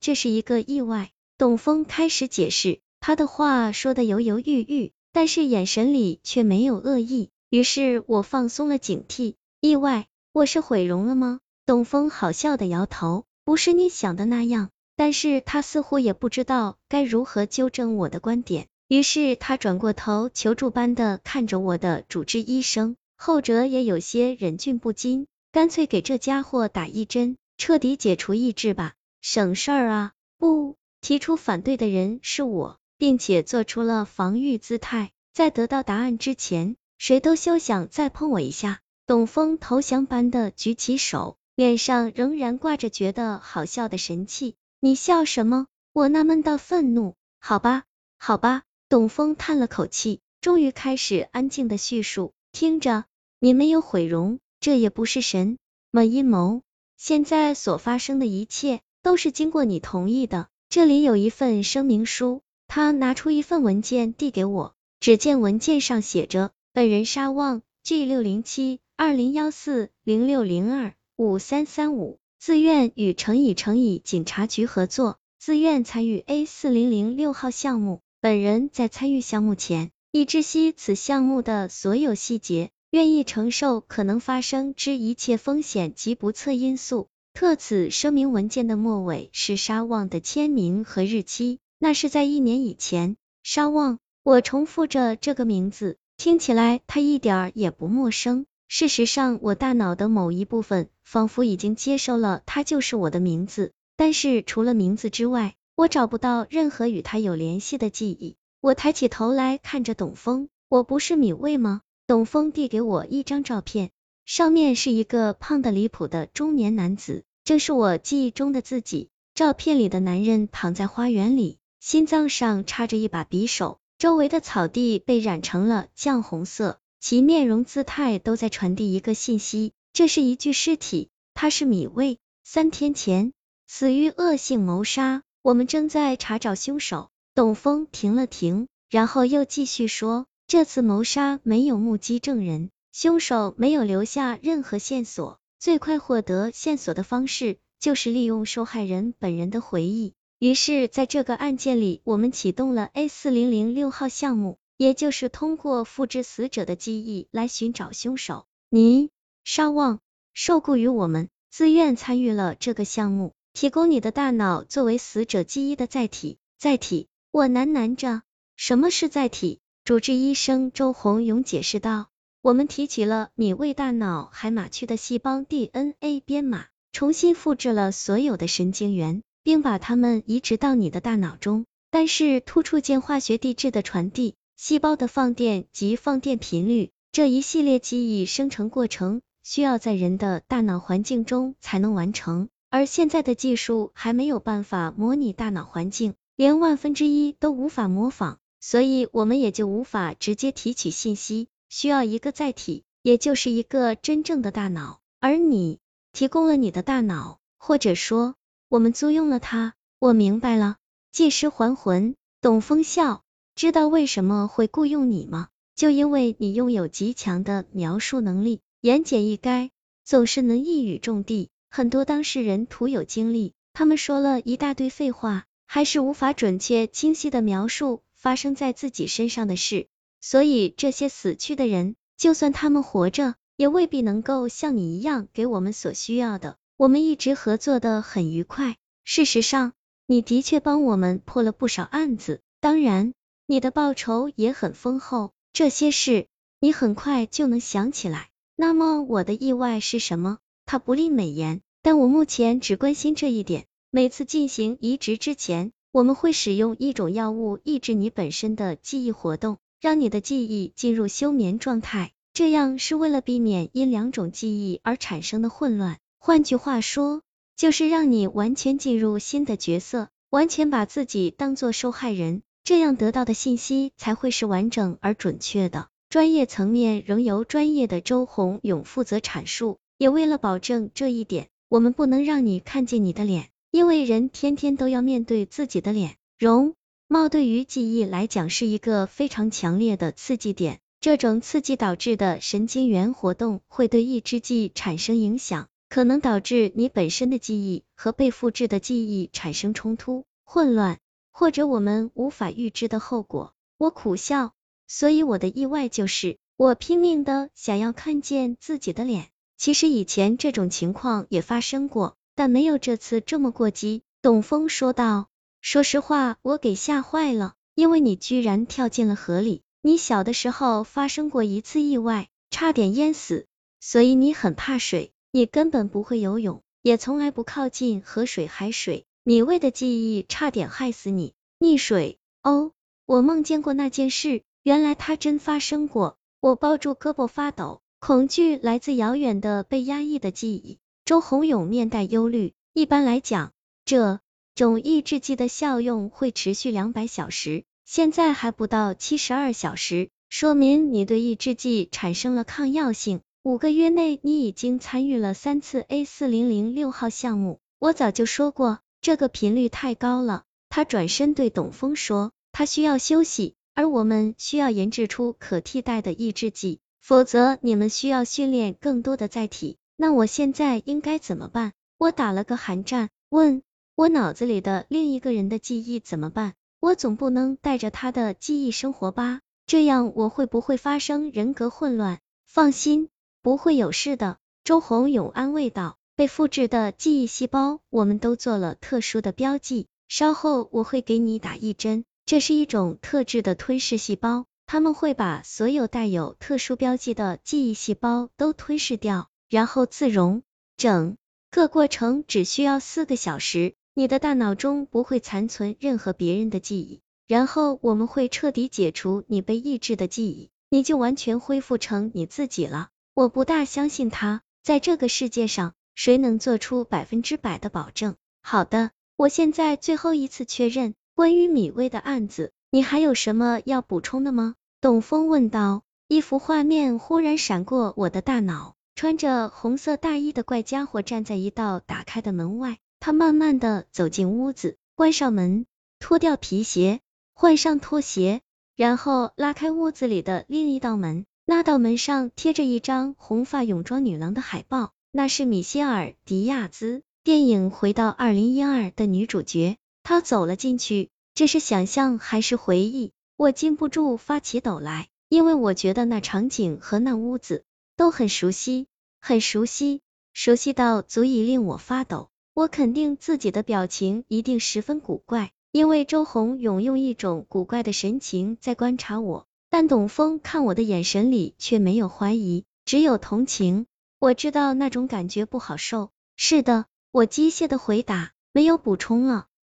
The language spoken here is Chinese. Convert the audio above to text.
这是一个意外。董峰开始解释，他的话说的犹犹豫豫，但是眼神里却没有恶意。于是我放松了警惕。意外？我是毁容了吗？董峰好笑的摇头，不是你想的那样。但是他似乎也不知道该如何纠正我的观点，于是他转过头，求助般的看着我的主治医生。后者也有些忍俊不禁，干脆给这家伙打一针，彻底解除意志吧，省事儿啊！不，提出反对的人是我，并且做出了防御姿态，在得到答案之前，谁都休想再碰我一下。董峰投降般的举起手，脸上仍然挂着觉得好笑的神气。你笑什么？我纳闷到愤怒。好吧，好吧，董峰叹了口气，终于开始安静的叙述。听着，你没有毁容，这也不是什么阴谋。现在所发生的一切都是经过你同意的。这里有一份声明书。他拿出一份文件递给我，只见文件上写着：本人沙旺，G 六零七二零幺四零六零二五三三五，自愿与程乙程乙警察局合作，自愿参与 A 四零零六号项目。本人在参与项目前。已知悉此项目的所有细节，愿意承受可能发生之一切风险及不测因素。特此声明文件的末尾是沙旺的签名和日期，那是在一年以前。沙旺，我重复着这个名字，听起来他一点儿也不陌生。事实上，我大脑的某一部分仿佛已经接受了他就是我的名字，但是除了名字之外，我找不到任何与他有联系的记忆。我抬起头来看着董峰，我不是米未吗？董峰递给我一张照片，上面是一个胖的离谱的中年男子，正是我记忆中的自己。照片里的男人躺在花园里，心脏上插着一把匕首，周围的草地被染成了酱红色，其面容姿态都在传递一个信息，这是一具尸体，他是米未，三天前死于恶性谋杀，我们正在查找凶手。董峰停了停，然后又继续说：“这次谋杀没有目击证人，凶手没有留下任何线索。最快获得线索的方式就是利用受害人本人的回忆。于是，在这个案件里，我们启动了 A 四零零六号项目，也就是通过复制死者的记忆来寻找凶手。你，沙旺，受雇于我们，自愿参与了这个项目，提供你的大脑作为死者记忆的载体，载体。”我喃喃着，什么是载体？主治医生周红勇解释道：“我们提取了米未大脑海马区的细胞 DNA 编码，重新复制了所有的神经元，并把它们移植到你的大脑中。但是突触键化学地质的传递、细胞的放电及放电频率这一系列记忆生成过程，需要在人的大脑环境中才能完成，而现在的技术还没有办法模拟大脑环境。”连万分之一都无法模仿，所以我们也就无法直接提取信息，需要一个载体，也就是一个真正的大脑。而你提供了你的大脑，或者说我们租用了它。我明白了，借尸还魂。董风笑，知道为什么会雇佣你吗？就因为你拥有极强的描述能力，言简意赅，总是能一语中的。很多当事人徒有经历，他们说了一大堆废话。还是无法准确清晰的描述发生在自己身上的事，所以这些死去的人，就算他们活着，也未必能够像你一样给我们所需要的。我们一直合作的很愉快，事实上，你的确帮我们破了不少案子，当然，你的报酬也很丰厚。这些事，你很快就能想起来。那么我的意外是什么？他不吝美言，但我目前只关心这一点。每次进行移植之前，我们会使用一种药物抑制你本身的记忆活动，让你的记忆进入休眠状态。这样是为了避免因两种记忆而产生的混乱。换句话说，就是让你完全进入新的角色，完全把自己当做受害人，这样得到的信息才会是完整而准确的。专业层面仍由专业的周红勇负责阐述，也为了保证这一点，我们不能让你看见你的脸。因为人天天都要面对自己的脸，容貌对于记忆来讲是一个非常强烈的刺激点，这种刺激导致的神经元活动会对抑制剂产生影响，可能导致你本身的记忆和被复制的记忆产生冲突、混乱，或者我们无法预知的后果。我苦笑，所以我的意外就是，我拼命的想要看见自己的脸。其实以前这种情况也发生过，但没有这次这么过激。董峰说道：“说实话，我给吓坏了，因为你居然跳进了河里。你小的时候发生过一次意外，差点淹死，所以你很怕水。你根本不会游泳，也从来不靠近河水、海水。你为的记忆差点害死你。溺水？哦，我梦见过那件事，原来它真发生过。我抱住胳膊发抖。”恐惧来自遥远的被压抑的记忆。周洪勇面带忧虑。一般来讲，这种抑制剂的效用会持续两百小时，现在还不到七十二小时，说明你对抑制剂产生了抗药性。五个月内，你已经参与了三次 A 四零零六号项目。我早就说过，这个频率太高了。他转身对董峰说，他需要休息，而我们需要研制出可替代的抑制剂。否则，你们需要训练更多的载体。那我现在应该怎么办？我打了个寒战，问我脑子里的另一个人的记忆怎么办？我总不能带着他的记忆生活吧？这样我会不会发生人格混乱？放心，不会有事的。周鸿勇安慰道。被复制的记忆细胞，我们都做了特殊的标记，稍后我会给你打一针，这是一种特制的吞噬细胞。他们会把所有带有特殊标记的记忆细胞都吞噬掉，然后自溶。整个过程只需要四个小时，你的大脑中不会残存任何别人的记忆。然后我们会彻底解除你被抑制的记忆，你就完全恢复成你自己了。我不大相信他，在这个世界上，谁能做出百分之百的保证？好的，我现在最后一次确认关于米薇的案子。你还有什么要补充的吗？董峰问道。一幅画面忽然闪过我的大脑，穿着红色大衣的怪家伙站在一道打开的门外。他慢慢的走进屋子，关上门，脱掉皮鞋，换上拖鞋，然后拉开屋子里的另一道门。那道门上贴着一张红发泳装女郎的海报，那是米歇尔·迪亚兹，电影《回到二零一二》的女主角。他走了进去。这是想象还是回忆？我禁不住发起抖来，因为我觉得那场景和那屋子都很熟悉，很熟悉，熟悉到足以令我发抖。我肯定自己的表情一定十分古怪，因为周红勇用一种古怪的神情在观察我，但董峰看我的眼神里却没有怀疑，只有同情。我知道那种感觉不好受。是的，我机械的回答，没有补充了。